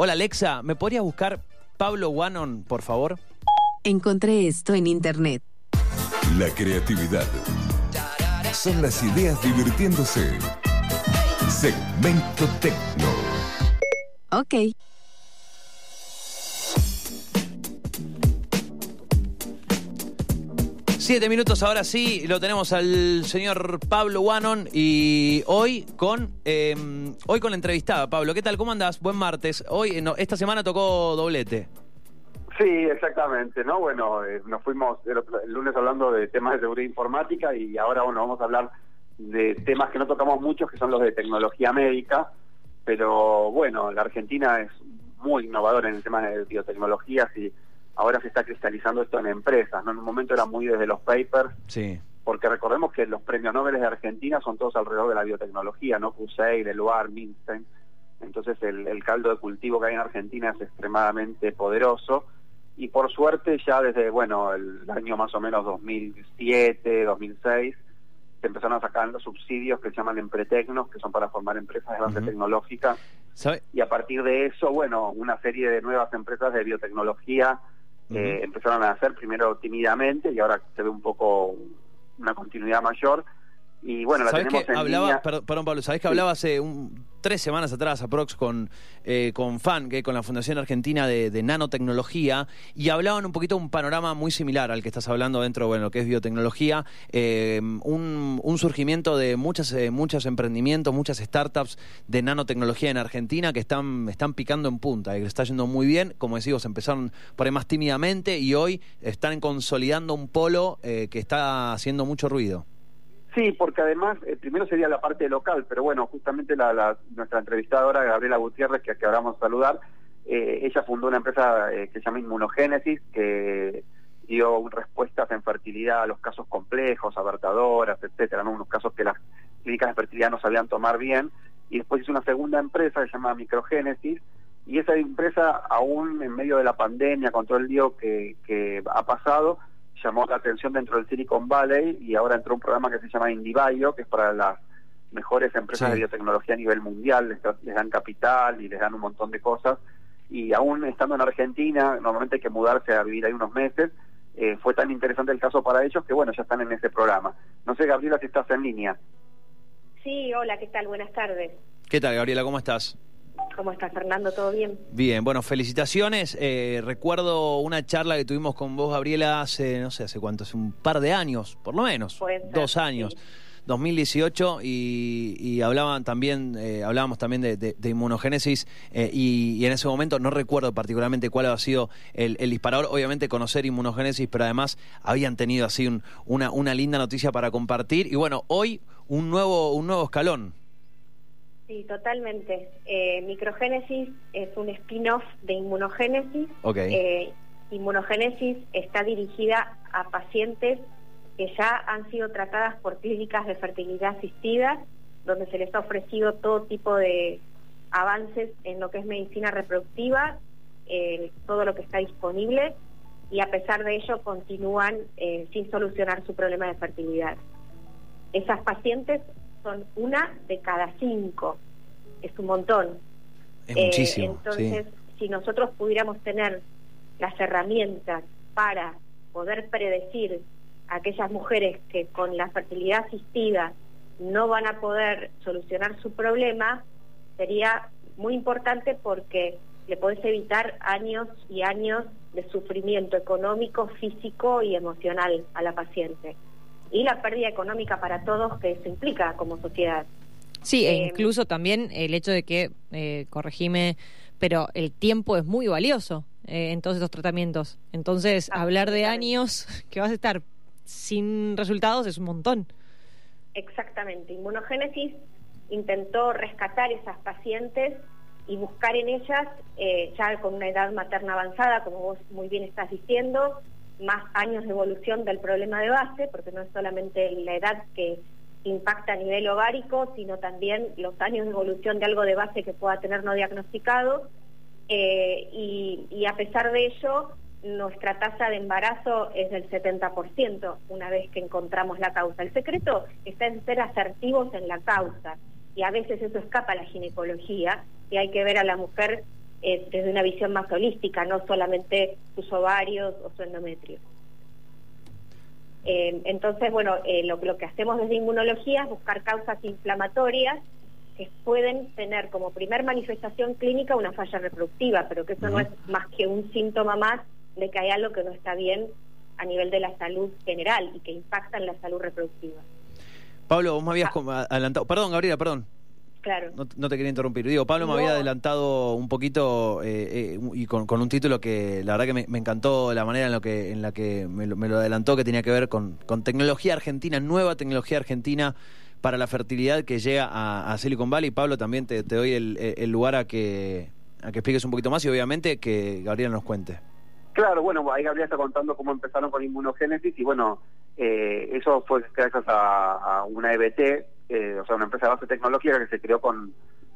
Hola Alexa, ¿me podrías buscar Pablo Wannon, por favor? Encontré esto en internet. La creatividad. Son las ideas divirtiéndose. Segmento Tecno. Ok. Siete minutos ahora sí, lo tenemos al señor Pablo Wannon y hoy con eh, hoy con la entrevistada. Pablo, ¿qué tal? ¿Cómo andás? Buen martes. Hoy, no, esta semana tocó doblete. Sí, exactamente, ¿no? Bueno, eh, nos fuimos el, el lunes hablando de temas de seguridad informática y ahora, bueno, vamos a hablar de temas que no tocamos mucho, que son los de tecnología médica, pero bueno, la Argentina es muy innovadora en el tema de biotecnologías y ahora se está cristalizando esto en empresas, ¿no? En un momento era muy desde los papers, Sí. porque recordemos que los premios Nobel de Argentina son todos alrededor de la biotecnología, ¿no? Kuseir, Eluard, Milstein. Entonces el, el caldo de cultivo que hay en Argentina es extremadamente poderoso y por suerte ya desde, bueno, el año más o menos 2007, 2006, se empezaron a sacar los subsidios que se llaman empretecnos, que son para formar empresas de base Ujú. tecnológica ¿Sabe? y a partir de eso, bueno, una serie de nuevas empresas de biotecnología eh, empezaron a nacer primero tímidamente y ahora se ve un poco una continuidad mayor. Y bueno, la ¿Sabés tenemos que en hablaba, línea. perdón, Pablo, ¿sabés que Sí. hablaba hace un- tres semanas atrás, aprox, con, eh, con FAN, que con la Fundación Argentina de, de Nanotecnología, y hablaban un poquito de un panorama muy similar al que estás hablando dentro de bueno, lo que es biotecnología, eh, un, un surgimiento de muchas, eh, muchos emprendimientos, muchas startups de nanotecnología en Argentina que están, están picando en punta, y que les está yendo muy bien, como decimos, empezaron por ahí más tímidamente y hoy están consolidando un polo eh, que está haciendo mucho ruido. Sí, porque además, eh, primero sería la parte local, pero bueno, justamente la, la- nuestra entrevistadora, Gabriela Gutiérrez, que, que ahora a saludar, eh, ella fundó una empresa eh, que se llama Inmunogénesis, que dio respuestas en fertilidad a los casos complejos, abortadoras, etcétera, ¿no? unos casos que las clínicas de fertilidad no sabían tomar bien, y después hizo una segunda empresa que se llama Microgénesis, y esa empresa, aún en medio de la pandemia, con todo el lío que, que ha pasado, llamó la atención dentro del Silicon Valley y ahora entró un programa que se llama IndieBio, que es para las mejores empresas Sí. de biotecnología a nivel mundial, les, les dan capital y les dan un montón de cosas. Y aún estando en Argentina, normalmente hay que mudarse a vivir ahí unos meses, eh, fue tan interesante el caso para ellos que bueno, ya están en ese programa. No sé, Gabriela, si estás en línea. Sí, hola, ¿qué tal? Buenas tardes. ¿Qué tal, Gabriela? ¿Cómo estás? ¿Cómo está Fernando? ¿Todo bien? Bien, bueno, felicitaciones. Eh, recuerdo una charla que tuvimos con vos, Gabriela, hace, no sé, hace cuánto, hace un par de años, por lo menos, ser, dos años. sí. 2018 y, y hablaban también eh, hablábamos también de, de- de inmunogénesis eh, y, y en ese momento no recuerdo particularmente cuál había sido el, el disparador obviamente conocer inmunogénesis pero además habían tenido así un- una, una linda noticia para compartir y bueno hoy un nuevo un nuevo escalón Sí, totalmente. Eh, microgénesis es un spin-off de inmunogénesis. Ok. Eh, inmunogénesis está dirigida a pacientes que ya han sido tratadas por clínicas de fertilidad asistida, donde se les ha ofrecido todo tipo de avances en lo que es medicina reproductiva, eh, todo lo que está disponible, y a pesar de ello continúan sin solucionar su problema de fertilidad. Esas pacientes son una de cada cinco, es un montón. es Eh, muchísimo entonces, sí. si nosotros pudiéramos tener las herramientas para poder predecir a aquellas mujeres que con la fertilidad asistida no van a poder solucionar su problema, sería muy importante porque le podés evitar años y años de sufrimiento económico, físico y emocional a la paciente. Y la pérdida económica para todos que eso implica como sociedad. Sí, e Eh, incluso también el hecho de que, eh, corregime, pero el tiempo es muy valioso eh, en todos estos tratamientos. Entonces, hablar de años que vas a estar sin resultados es un montón. Exactamente. Inmunogénesis intentó rescatar esas pacientes y buscar en ellas, eh, ya con una edad materna avanzada, como vos muy bien estás diciendo, más años de evolución del problema de base, porque no es solamente la edad que impacta a nivel ovárico, sino también los años de evolución de algo de base que pueda tener no diagnosticado. Eh, y, y a pesar de ello, nuestra tasa de embarazo es del 70% una vez que encontramos la causa. El secreto está en ser asertivos en la causa y a veces eso escapa a la ginecología y hay que ver a la mujer eh, desde una visión más holística, no solamente sus ovarios o su endometrio. Eh, entonces, bueno, eh, lo, lo que hacemos desde inmunología es buscar causas inflamatorias que pueden tener como primer manifestación clínica una falla reproductiva, pero que eso no es más que un síntoma más de que hay algo que no está bien a nivel de la salud general y que impacta en la salud reproductiva. Pablo, vos me habías com- adelantado. Perdón, Gabriela, perdón. Claro. No, no te quería interrumpir. Digo, Pablo me había adelantado un poquito eh, eh, y con, con un título que la verdad que me, me encantó la manera en, lo que, en la que me lo, me lo adelantó, que tenía que ver con, con tecnología argentina, nueva tecnología argentina para la fertilidad que llega a, a Silicon Valley. Pablo, también te, te doy el, el lugar a que, a que expliques un poquito más y obviamente que Gabriela nos cuente. Claro, bueno, ahí Gabriela está contando cómo empezaron con inmunogénesis y bueno, eh, eso fue gracias a, a una EBT, eh, o sea, una empresa de base tecnológica que se creó con,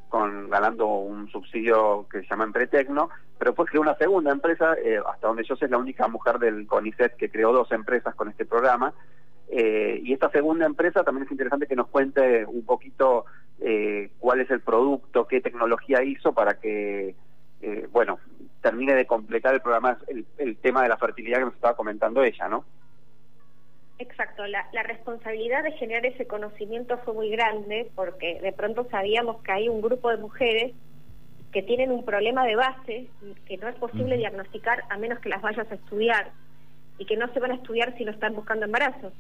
con ganando un subsidio que se llama Empretecno, pero después creó una segunda empresa, eh, hasta donde yo sé es la única mujer del CONICET que creó dos empresas con este programa, eh, y esta segunda empresa también es interesante que nos cuente un poquito cuál es el producto, qué tecnología hizo para que, bueno, termine de completar el programa, el, el tema de la fertilidad que nos estaba comentando ella, ¿no? Exacto, la, la responsabilidad de generar ese conocimiento fue muy grande porque de pronto sabíamos que hay un grupo de mujeres que tienen un problema de base que no es posible diagnosticar a menos que las vayas a estudiar y que no se van a estudiar si no están buscando embarazo,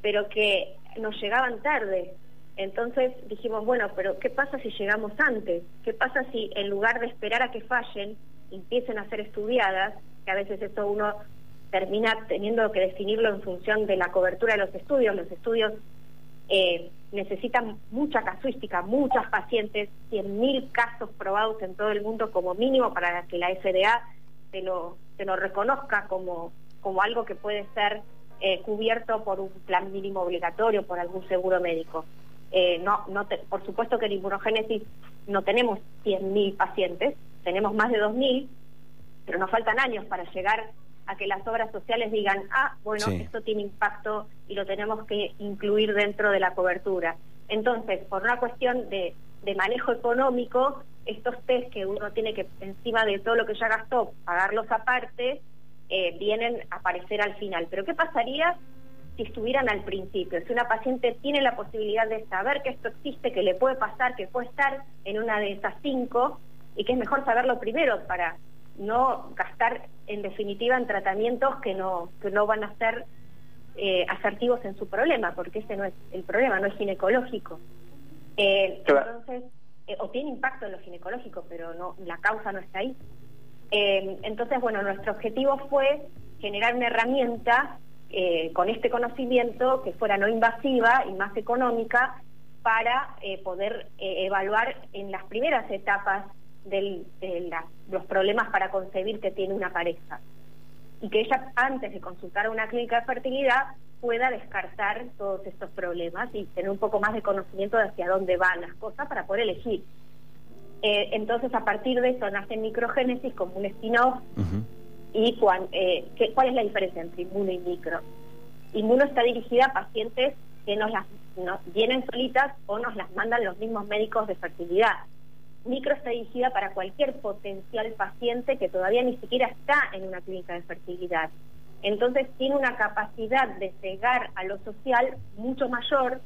pero que nos llegaban tarde. Entonces dijimos, bueno, pero ¿qué pasa si llegamos antes? ¿Qué pasa si en lugar de esperar a que fallen, empiecen a ser estudiadas? Que a veces eso uno termina teniendo que definirlo en función de la cobertura de los estudios. Los estudios eh, necesitan mucha casuística, muchas pacientes, 100.000 casos probados en todo el mundo como mínimo para que la FDA se lo, se lo reconozca como, como algo que puede ser eh, cubierto por un plan mínimo obligatorio, por algún seguro médico. Eh, no, por supuesto que en inmunogénesis no tenemos 100.000 pacientes, tenemos más de 2.000, pero nos faltan años para llegar a que las obras sociales digan, ah, bueno, Sí. esto tiene impacto y lo tenemos que incluir dentro de la cobertura. Entonces, por una cuestión de, de manejo económico, estos test que uno tiene que, encima de todo lo que ya gastó, pagarlos aparte, eh, vienen a aparecer al final. Pero ¿qué pasaría si estuvieran al principio? Si una paciente tiene la posibilidad de saber que esto existe, que le puede pasar, que puede estar en una de esas cinco, y que es mejor saberlo primero para no gastar en definitiva en tratamientos que no que no van a ser eh, asertivos en su problema, porque ese no es el problema, no es ginecológico. Eh, Claro. Entonces, eh, o tiene impacto en lo ginecológico, pero no la causa no está ahí. Eh, entonces, bueno, nuestro objetivo fue generar una herramienta con este conocimiento que fuera no invasiva y más económica para poder evaluar en las primeras etapas del- de la- los problemas para concebir que tiene una pareja. Y que ella, antes de consultar a una clínica de fertilidad, pueda descartar todos estos problemas y tener un poco más de conocimiento de hacia dónde van las cosas para poder elegir. Eh, entonces, a partir de eso nace microgénesis como un spin-off y cuan- eh, ¿qué- cuál es la diferencia entre inmuno y micro. Inmuno está dirigida a pacientes que nos las nos vienen solitas o nos las mandan los mismos médicos de fertilidad. Micro está dirigida para cualquier potencial paciente que todavía ni siquiera está en una clínica de fertilidad. Entonces tiene una capacidad de llegar a lo social mucho mayor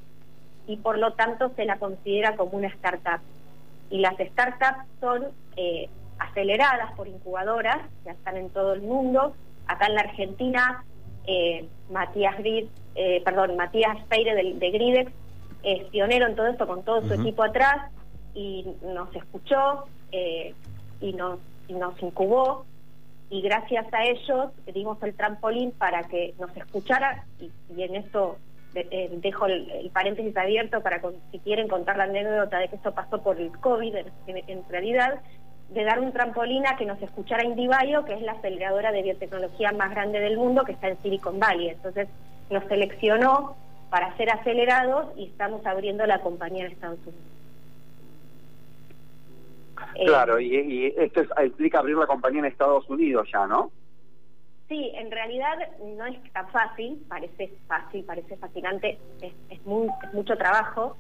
y por lo tanto se la considera como una startup. Y las startups son eh, aceleradas por incubadoras, ya están en todo el mundo. Acá en la Argentina, eh, Matías eh, perdón, Matías Peire de, de Gridex es pionero en todo esto con todo su equipo atrás y nos escuchó eh, y, nos, incubó y gracias a ellos dimos el trampolín para que nos escuchara y, en esto de- eh, dejo el, paréntesis abierto para con- si quieren contar la anécdota de que esto pasó por el COVID en, en- en realidad de dar un trampolín a que nos escuchara Indibio, que es la aceleradora de biotecnología más grande del mundo que está en Silicon Valley. Entonces nos seleccionó para ser acelerados y estamos abriendo la compañía en Estados Unidos. Eh, Claro, y, y esto es- implica abrir la compañía en Estados Unidos ya, ¿no? Sí, en realidad no es tan fácil, parece fácil, parece fascinante, es, es, muy- es mucho trabajo.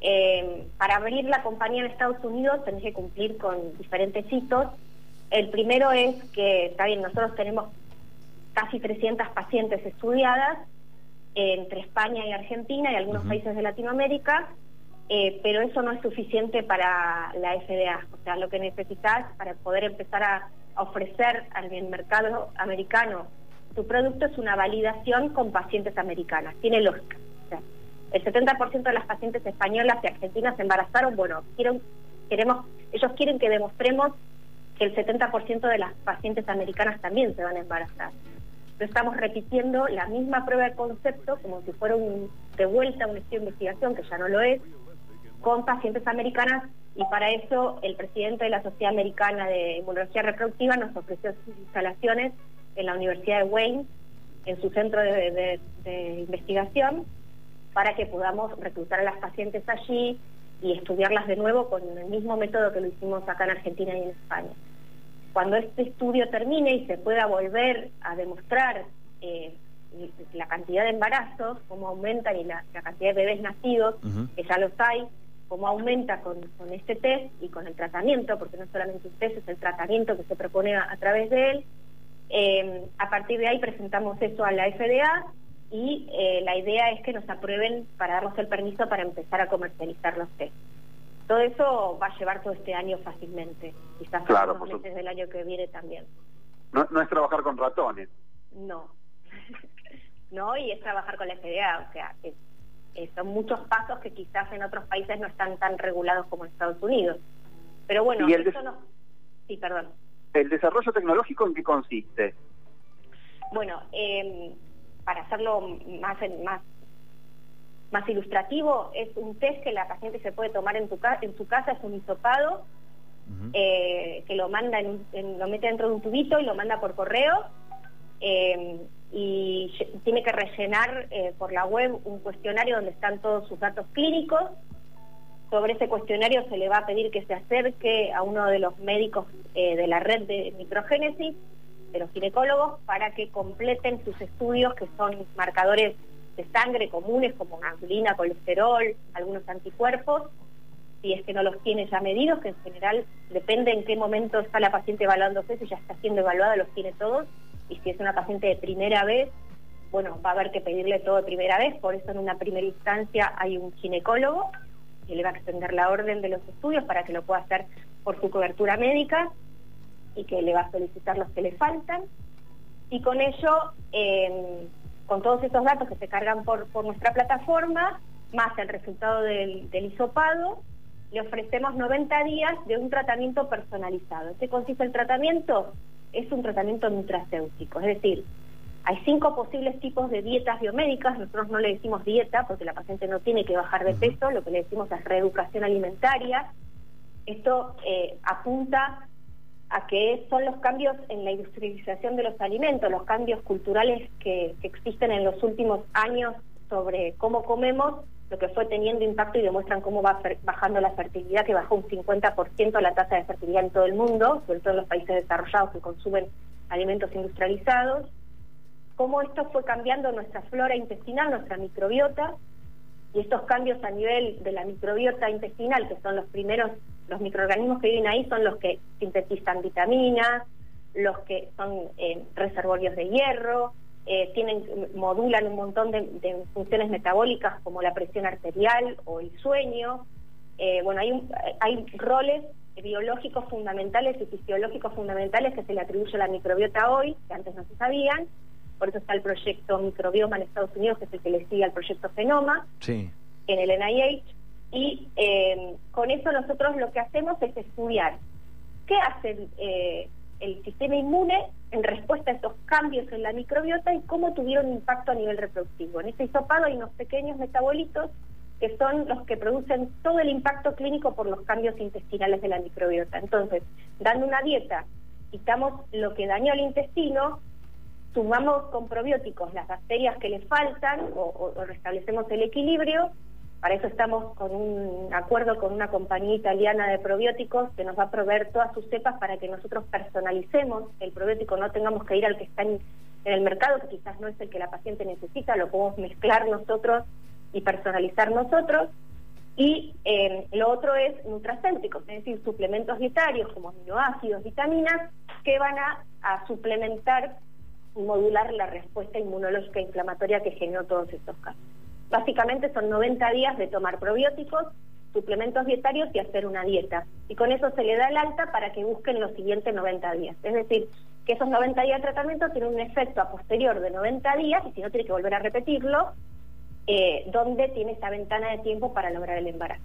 Eh, para abrir la compañía en Estados Unidos tenés que cumplir con diferentes hitos El primero es que, está bien, nosotros tenemos casi 300 pacientes estudiadas entre España y Argentina y algunos países de Latinoamérica, eh, pero eso no es suficiente para la FDA. O sea, lo que necesitas para poder empezar a ofrecer al mercado americano tu producto es una validación con pacientes americanas. Tiene lógica. El 70% de las pacientes españolas y argentinas se embarazaron. Bueno, quieren, queremos, ellos quieren que demostremos que el 70% de las pacientes americanas también se van a embarazar. Entonces estamos repitiendo la misma prueba de concepto como si fuera un, de vuelta un estudio de investigación, que ya no lo es, con pacientes americanas y para eso el presidente de la Sociedad Americana de Inmunología Reproductiva nos ofreció sus instalaciones en la Universidad de Wayne, en su centro de, investigación, para que podamos reclutar a las pacientes allí y estudiarlas de nuevo con el mismo método que lo hicimos acá en Argentina y en España. Cuando este estudio termine y se pueda volver a demostrar eh, la cantidad de embarazos, cómo aumentan y la, cantidad de bebés nacidos, que ya los hay, cómo aumenta con, este test y con el tratamiento, porque no solamente un test, es el tratamiento que se propone a, través de él. Eh, a partir de ahí presentamos eso a la FDA y eh, la idea es que nos aprueben para darnos el permiso para empezar a comercializar los test. Todo eso va a llevar todo este año fácilmente, quizás claro, meses del año que viene también. No, no es trabajar con ratones. No, no, y es trabajar con la FDA, o sea, es eh, son muchos pasos que quizás en otros países no están tan regulados como en Estados Unidos. Pero bueno, eso no... Sí, perdón. ¿El desarrollo tecnológico en qué consiste? Bueno, em, para hacerlo más, más, más ilustrativo, es un test que la paciente se puede tomar en, tu en su casa, es un hisopado, eh, que lo manda en, lo mete dentro de un tubito y lo manda por correo. Eh, y tiene que rellenar eh, por la web un cuestionario donde están todos sus datos clínicos. Sobre ese cuestionario se le va a pedir que se acerque a uno de los médicos eh, de la red de microgénesis, de los ginecólogos, para que completen sus estudios, que son marcadores de sangre comunes como insulina, colesterol, algunos anticuerpos, si es que no los tiene ya medidos, que en general depende en qué momento está la paciente evaluándose, si ya está siendo evaluada, los tiene todos y si es una paciente de primera vez, bueno, va a haber que pedirle todo de primera vez, por eso en una primera instancia hay un ginecólogo que le va a extender la orden de los estudios para que lo pueda hacer por su cobertura médica y que le va a solicitar los que le faltan. Y con ello, em, con todos esos datos que se cargan por, nuestra plataforma, más el resultado del, del le ofrecemos 90 días de un tratamiento personalizado. ¿Qué consiste el tratamiento? Es un tratamiento nutracéutico, es decir, hay cinco posibles tipos de dietas biomédicas, nosotros no le decimos dieta porque la paciente no tiene que bajar de peso, lo que le decimos es reeducación alimentaria. Esto eh, apunta a que son los cambios en la industrialización de los alimentos, los cambios culturales que, que existen en los últimos años sobre cómo comemos, lo que fue teniendo impacto y demuestran cómo va bajando la fertilidad, que bajó un 50% la tasa de fertilidad en todo el mundo, sobre todo en los países desarrollados que consumen alimentos industrializados, cómo esto fue cambiando nuestra flora intestinal, nuestra microbiota, y estos cambios a nivel de la microbiota intestinal, que son los primeros, los microorganismos que viven ahí son los que sintetizan vitaminas, los que son eh, reservorios de hierro, eh, tienen modulan un montón de, funciones metabólicas como la presión arterial o el sueño. Eh, bueno, hay, hay roles biológicos fundamentales y fisiológicos fundamentales que se le atribuye a la microbiota hoy, que antes no se sabían. Por eso está el proyecto Microbioma en Estados Unidos, que es el que le sigue al proyecto Genoma, en el NIH. Y eh, con eso nosotros lo que hacemos es estudiar qué hacen el sistema inmune en respuesta a estos cambios en la microbiota y cómo tuvieron impacto a nivel reproductivo. En este hisopado hay unos pequeños metabolitos que son los que producen todo el impacto clínico por los cambios intestinales de la microbiota. Entonces, dando una dieta, quitamos lo que dañó el intestino, sumamos con probióticos las bacterias que le faltan o restablecemos el equilibrio para eso estamos con un acuerdo con una compañía italiana de probióticos que nos va a proveer todas sus cepas para que nosotros personalicemos el probiótico, no tengamos que ir al que está en, el mercado, que quizás no es el que la paciente necesita, lo podemos mezclar nosotros y personalizar nosotros. Y eh, lo otro es nutracéuticos, es decir, suplementos dietarios como aminoácidos, vitaminas, que van a, a suplementar y modular la respuesta inmunológica inflamatoria que generó todos estos casos. Básicamente son 90 días de tomar probióticos, suplementos dietarios y hacer una dieta. Y con eso se le da el alta para que busquen los siguientes 90 días. Es decir, que esos 90 días de tratamiento tienen un efecto a posterior de 90 días, y si no tiene que volver a repetirlo, eh, donde tiene esa ventana de tiempo para lograr el embarazo.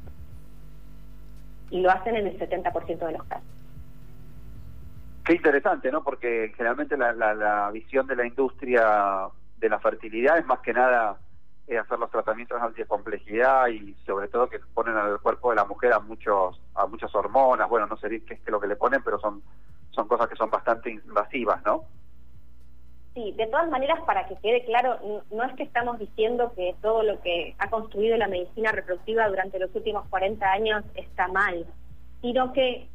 Y lo hacen en el 70% de los casos. Qué interesante, ¿no? Porque generalmente la, visión de la industria de la fertilidad es más que nada hacer los tratamientos de complejidad y sobre todo que ponen al cuerpo de la mujer a muchos a muchas hormonas, bueno, no sé qué es lo que le ponen, pero son son cosas que son bastante invasivas, ¿no? Sí, de todas maneras, para que quede claro, no es que estamos diciendo que todo lo que ha construido la medicina reproductiva durante los últimos 40 años está mal, sino que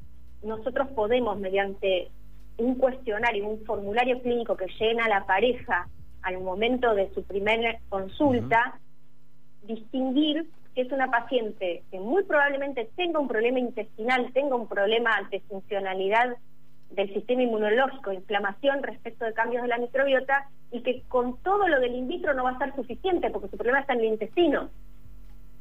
nosotros podemos, mediante un cuestionario, un formulario clínico que llena la pareja al momento de su primera consulta, distinguir que es una paciente que muy probablemente tenga un problema intestinal, tenga un problema de funcionalidad del sistema inmunológico, inflamación respecto de cambios de la microbiota, y que con todo lo del in vitro no va a ser suficiente porque su problema está en el intestino.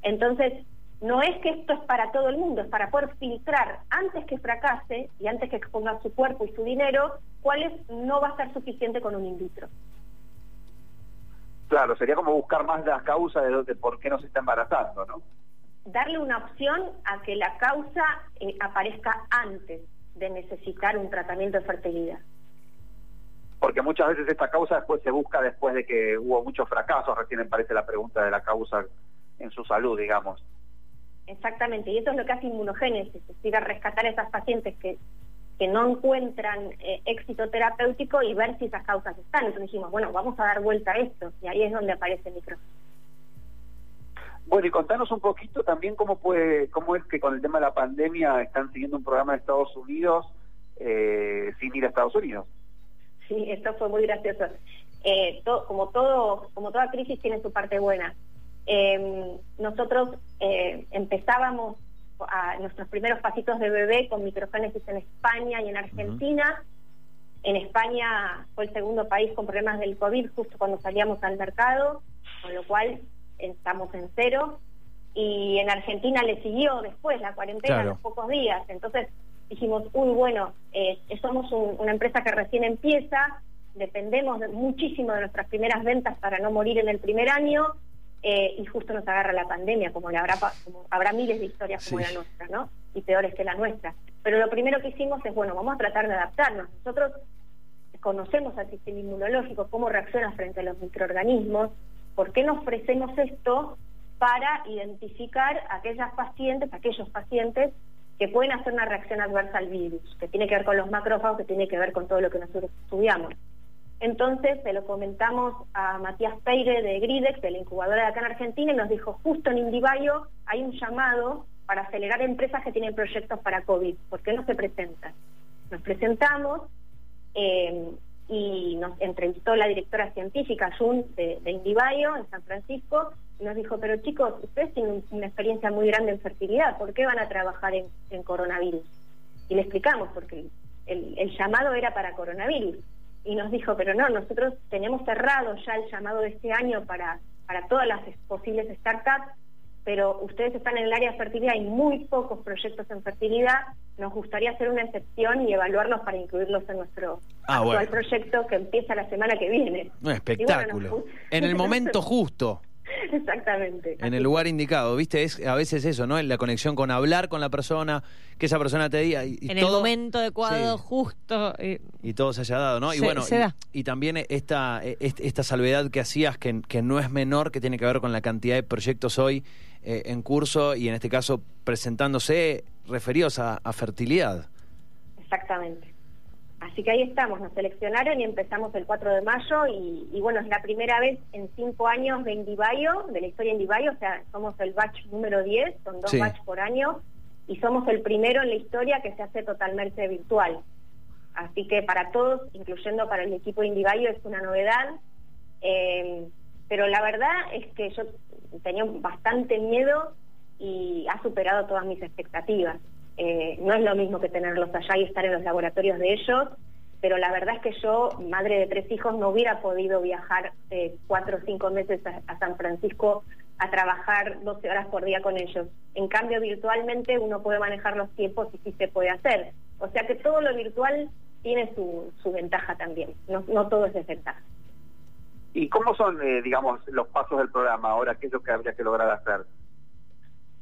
Entonces, no es que esto es para todo el mundo, es para poder filtrar antes que fracase y antes que exponga su cuerpo y su dinero, cuáles no va a ser suficiente con un in vitro. Claro, sería como buscar más las causas de, de por qué no se está embarazando, ¿no? Darle una opción a que la causa eh, aparezca antes de necesitar un tratamiento de fertilidad. Porque muchas veces esta causa después se busca después de que hubo muchos fracasos, recién parece la pregunta de la causa en su salud, digamos. Exactamente, y eso es lo que hace inmunogénesis, es decir, a rescatar a esas pacientes que, que no encuentran eh, éxito terapéutico y ver si esas causas están. Entonces dijimos, bueno, vamos a dar vuelta a esto, y ahí es donde aparece el micrófono. Bueno, y contanos un poquito también cómo puede, cómo es que con el tema de la pandemia están siguiendo un programa de Estados Unidos eh, sin ir a Estados Unidos. Sí, esto fue muy gracioso. Eh, to, como todo, como toda crisis tiene su parte buena. Eh, nosotros empezábamos a nuestros primeros pasitos de bebé con microgénesis en España y en Argentina. Uh -huh. En España fue el segundo país con problemas del COVID justo cuando salíamos al mercado, con lo cual estamos en cero. Y en Argentina le siguió después la cuarentena, claro. los pocos días. Entonces dijimos, uy, bueno, eh, somos un, una empresa que recién empieza, dependemos de, muchísimo de nuestras primeras ventas para no morir en el primer año, eh, y justo nos agarra la pandemia, como, le habrá, como habrá miles de historias como sí. la nuestra, ¿no? Y peores que la nuestra. Pero lo primero que hicimos es, bueno, vamos a tratar de adaptarnos. Nosotros conocemos al sistema inmunológico, cómo reacciona frente a los microorganismos, ¿por qué no ofrecemos esto para identificar aquellas pacientes, aquellos pacientes que pueden hacer una reacción adversa al virus, que tiene que ver con los macrófagos, que tiene que ver con todo lo que nosotros estudiamos. Entonces se lo comentamos a Matías Peire de Gridex, de la incubadora de acá en Argentina, y nos dijo, justo en Indivayo hay un llamado para acelerar empresas que tienen proyectos para COVID. ¿Por qué no se presentan? Nos presentamos eh, y nos entrevistó la directora científica, Jun, de, de en San Francisco, y nos dijo, pero chicos, ustedes tienen una experiencia muy grande en fertilidad, ¿por qué van a trabajar en, coronavirus? Y le explicamos, porque el llamado era para coronavirus y nos dijo, pero no, nosotros tenemos cerrado ya el llamado de este año para, para todas las posibles startups, pero ustedes están en el área de fertilidad, hay muy pocos proyectos en fertilidad, nos gustaría hacer una excepción y evaluarlos para incluirlos en nuestro ah, actual bueno. proyecto que empieza la semana que viene. Un espectáculo. Bueno, en el momento justo. Exactamente. En el lugar indicado, ¿viste? Es a veces eso, ¿no? La conexión con hablar con la persona, que esa persona te diga. Y, y en todo, el momento adecuado, sí. justo. Y, y, todo se haya dado, ¿no? Se, y bueno, se da. Y, y, también esta, esta salvedad que hacías, que, que, no es menor, que tiene que ver con la cantidad de proyectos hoy eh, en curso y en este caso presentándose referidos a, a fertilidad. Exactamente. Así que ahí estamos, nos seleccionaron y empezamos el 4 de mayo y, y bueno, es la primera vez en cinco años de Indivayo, de la historia de Indivayo, o sea, somos el batch número 10, son dos sí. batch por año y somos el primero en la historia que se hace totalmente virtual. Así que para todos, incluyendo para el equipo de Indivayo, es una novedad, eh, pero la verdad es que yo tenía bastante miedo y ha superado todas mis expectativas. Eh, no es lo mismo que tenerlos allá y estar en los laboratorios de ellos. pero la verdad es que yo, madre de tres hijos, no hubiera podido viajar eh, cuatro o cinco meses a, San Francisco a trabajar 12 horas por día con ellos. En cambio, virtualmente uno puede manejar los tiempos y sí se puede hacer. O sea que todo lo virtual tiene su, su ventaja también, no, no todo es desventaja. ¿Y cómo son, eh, digamos, los pasos del programa ahora? ¿Qué es lo que habría que lograr hacer?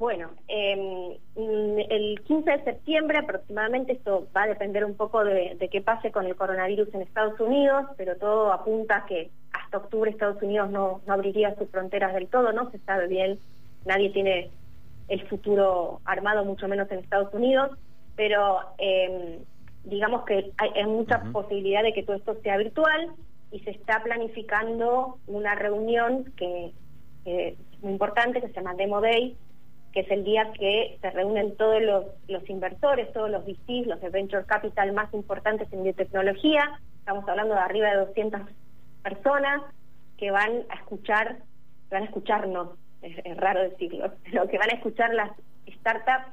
Bueno, eh, el 15 de septiembre aproximadamente, esto va a depender un poco de, qué pase con el coronavirus en Estados Unidos, pero todo apunta a que hasta octubre Estados Unidos no, abriría sus fronteras del todo, no se sabe bien, nadie tiene el futuro armado, mucho menos en Estados Unidos, pero eh, digamos que hay, mucha posibilidad de que todo esto sea virtual y se está planificando una reunión que, que es muy importante, que se llama Demo Day, que es el día que se reúnen todos los, los inversores, todos los VCs, los de Venture Capital más importantes en biotecnología. Estamos hablando de arriba de 200 personas que van a escuchar, van a escucharnos, es, raro decirlo, pero que van a escuchar las startups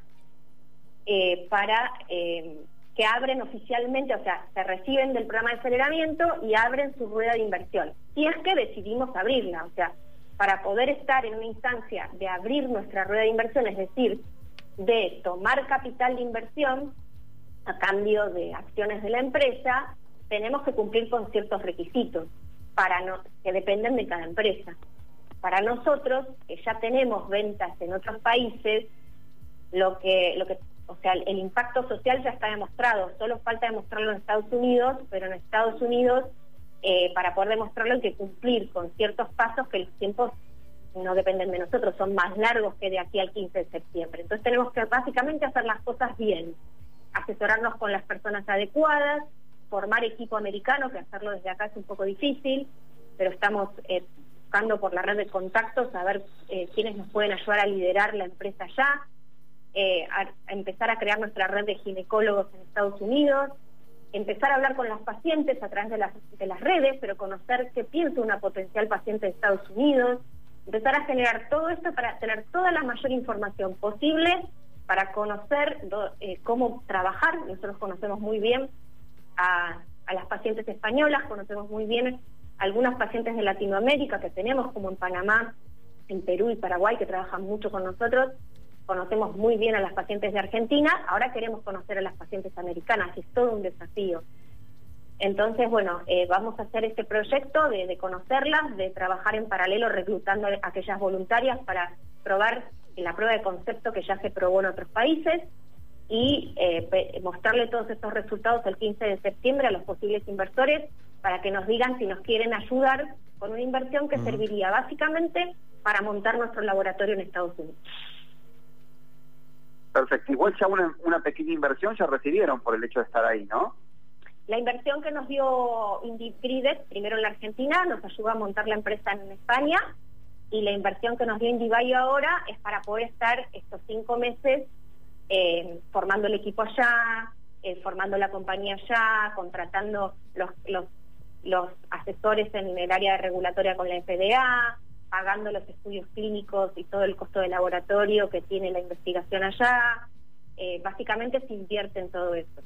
eh, para eh, que abren oficialmente, o sea, se reciben del programa de aceleramiento y abren su rueda de inversión. Si es que decidimos abrirla, o sea, para poder estar en una instancia de abrir nuestra rueda de inversión, es decir, de tomar capital de inversión a cambio de acciones de la empresa, tenemos que cumplir con ciertos requisitos para que dependen de cada empresa. Para nosotros, que ya tenemos ventas en otros países, lo que, lo que, o sea, el impacto social ya está demostrado, solo falta demostrarlo en Estados Unidos, pero en Estados Unidos eh, para poder demostrarlo hay que cumplir con ciertos pasos que los tiempos no dependen de nosotros, son más largos que de aquí al 15 de septiembre. Entonces tenemos que básicamente hacer las cosas bien, asesorarnos con las personas adecuadas, formar equipo americano, que hacerlo desde acá es un poco difícil, pero estamos eh, buscando por la red de contactos a ver eh, quiénes nos pueden ayudar a liderar la empresa allá, a empezar a crear nuestra red de ginecólogos en Estados Unidos, empezar a hablar con las pacientes a través de las, de las redes, pero conocer qué piensa una potencial paciente de Estados Unidos, empezar a generar todo esto para tener toda la mayor información posible para conocer eh, cómo trabajar. Nosotros conocemos muy bien a, a las pacientes españolas, conocemos muy bien algunas pacientes de Latinoamérica que tenemos, como en Panamá, en Perú y Paraguay, que trabajan mucho con nosotros, conocemos muy bien a las pacientes de Argentina, ahora queremos conocer a las pacientes americanas, es todo un desafío. Entonces, bueno, eh, vamos a hacer este proyecto de, conocerlas, de trabajar en paralelo reclutando a aquellas voluntarias para probar la prueba de concepto que ya se probó en otros países y eh, mostrarle todos estos resultados el 15 de septiembre a los posibles inversores para que nos digan si nos quieren ayudar con una inversión que serviría básicamente para montar nuestro laboratorio en Estados Unidos. Perfecto. Igual ya una, pequeña inversión ya recibieron por el hecho de estar ahí, ¿no? La inversión que nos dio Indibrides, primero en la Argentina, nos ayuda a montar la empresa en España, y la inversión que nos dio Indibio ahora es para poder estar estos cinco meses eh, formando el equipo allá, eh, formando la compañía allá, contratando los, los asesores en el área regulatoria con la FDA, pagando los estudios clínicos y todo el costo de laboratorio que tiene la investigación allá. Eh, básicamente se invierte en todo eso.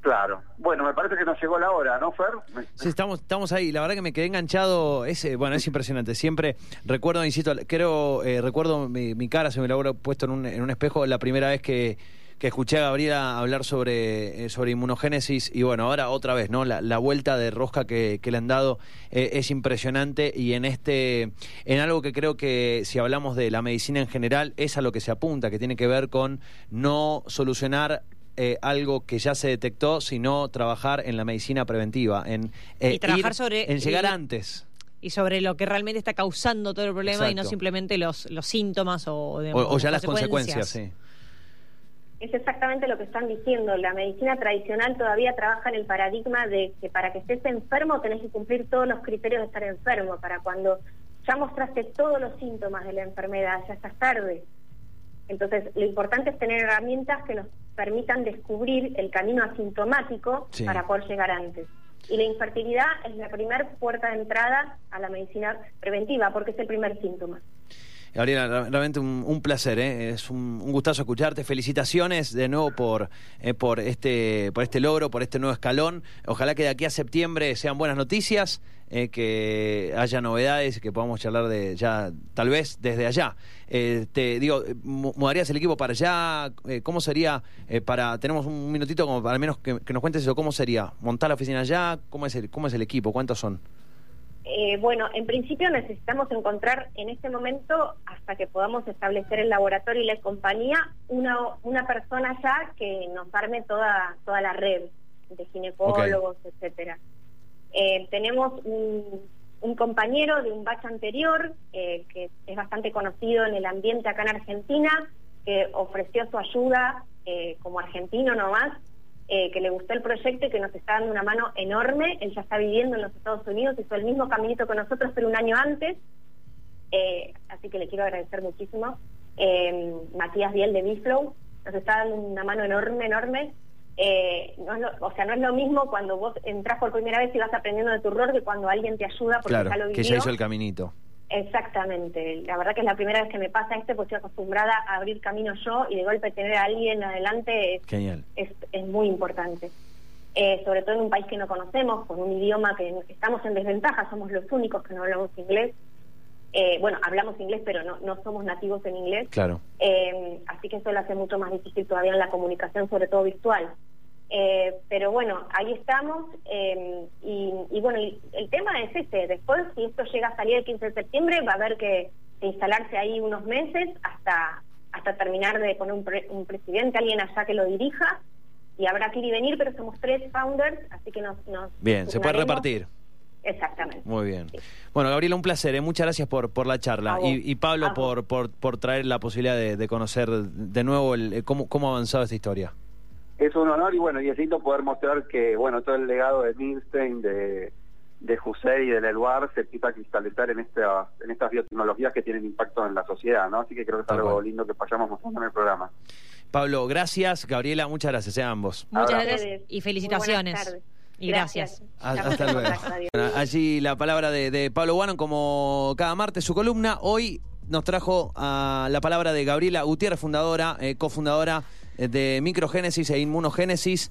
Claro. Bueno, me parece que nos llegó la hora, ¿no, Fer? Sí, estamos, estamos ahí. La verdad que me quedé enganchado. Es, bueno, es impresionante. Siempre recuerdo, insisto, creo, eh, recuerdo mi, cara, se me lo habrá puesto en un, en un espejo la primera vez que que escuché a Gabriela hablar sobre, eh, sobre inmunogénesis y bueno, ahora otra vez, ¿no? La, vuelta de rosca que, le han dado eh, es impresionante y en este, en algo que creo que si hablamos de la medicina en general es a lo que se apunta, que tiene que ver con no solucionar eh, algo que ya se detectó, sino trabajar en la medicina preventiva, en, trabajar sobre en llegar antes y sobre lo que realmente está causando todo el problema y no simplemente los, los síntomas o, o, ya las consecuencias. Sí es exactamente lo que están diciendo. La medicina tradicional todavía trabaja en el paradigma de que para que estés enfermo tenés que cumplir todos los criterios de estar enfermo. Para cuando ya mostraste todos los síntomas de la enfermedad, ya estás tarde. Entonces, lo importante es tener herramientas que nos permitan descubrir el camino asintomático para poder llegar antes. Y la infertilidad es la primera puerta de entrada a la medicina preventiva porque es el primer síntoma. Gabriela, realmente un, placer, ¿eh? es un, gustazo escucharte. Felicitaciones de nuevo por, eh, por, este, por este logro, por este nuevo escalón. Ojalá que de aquí a septiembre sean buenas noticias, eh, que haya novedades, que podamos charlar de ya, tal vez desde allá. Eh, te digo, mu- ¿mudarías el equipo para allá? Eh, ¿Cómo sería eh, para, tenemos un minutito para al menos que, que nos cuentes eso, ¿cómo sería? ¿Montar la oficina allá? ¿Cómo es el, cómo es el equipo? ¿Cuántos son? Eh, bueno, en principio necesitamos encontrar en este momento, hasta que podamos establecer el laboratorio y la compañía, una, una persona ya que nos arme toda, toda la red de ginecólogos, etcétera. Eh, tenemos un, un compañero de un batch anterior, eh, que es bastante conocido en el ambiente acá en Argentina, que ofreció su ayuda como argentino nomás, eh, que le gustó el proyecto y que nos está dando una mano enorme. Él ya está viviendo en los Estados Unidos, hizo el mismo caminito que nosotros, pero un año antes. Eh, así que le quiero agradecer muchísimo. Eh, Matías Biel de Biflow nos está dando una mano enorme, enorme. Eh, no es lo- o sea, no es lo mismo cuando vos entras por primera vez y vas aprendiendo de tu error que cuando alguien te ayuda porque Claro, ya lo vivió. que ya hizo el caminito. Exactamente, la verdad que es la primera vez que me pasa esto, porque estoy acostumbrada a abrir camino yo y de golpe tener a alguien adelante es, Genial. es, es muy importante. Eh, sobre todo en un país que no conocemos, con un idioma que estamos en desventaja, somos los únicos que no hablamos inglés. Eh, bueno, hablamos inglés, pero no, no somos nativos en inglés. Claro. Eh, así que eso lo hace mucho más difícil todavía en la comunicación, sobre todo virtual. Eh, pero bueno, ahí estamos eh, y, y bueno, el tema es ese, después si esto llega a salir el 15 de septiembre va a haber que, que instalarse ahí unos meses hasta hasta terminar de poner un, pre- un presidente, alguien allá que lo dirija y habrá que ir y venir, pero somos tres founders, así que nos... nos Bien, se puede repartir. Exactamente. Muy bien. Sí. Bueno, Gabriela, un placer. ¿eh? Muchas gracias por, por la charla. Y, y Pablo, por, por, por traer la posibilidad de, de conocer de nuevo el, eh, cómo, cómo ha avanzado esta historia. Es un honor y bueno, y es lindo poder mostrar que bueno todo el legado de Milstein, de, de José y de Leluar se empieza a cristalizar en, esta, en estas biotecnologías que tienen impacto en la sociedad, ¿no? Así que creo que es Tal algo cual. lindo que vayamos mostrando en el programa. Pablo, gracias. Gabriela, muchas gracias a ambos. Muchas Abrazo. gracias y felicitaciones. Muy buenas tardes. Y gracias. A- Hasta luego. Bueno, allí la palabra de, de Pablo Guano, como cada martes, su columna. Hoy nos trajo ah, la palabra de Gabriela Gutiérrez, fundadora, eh, cofundadora de Microgénesis e Inmunogénesis.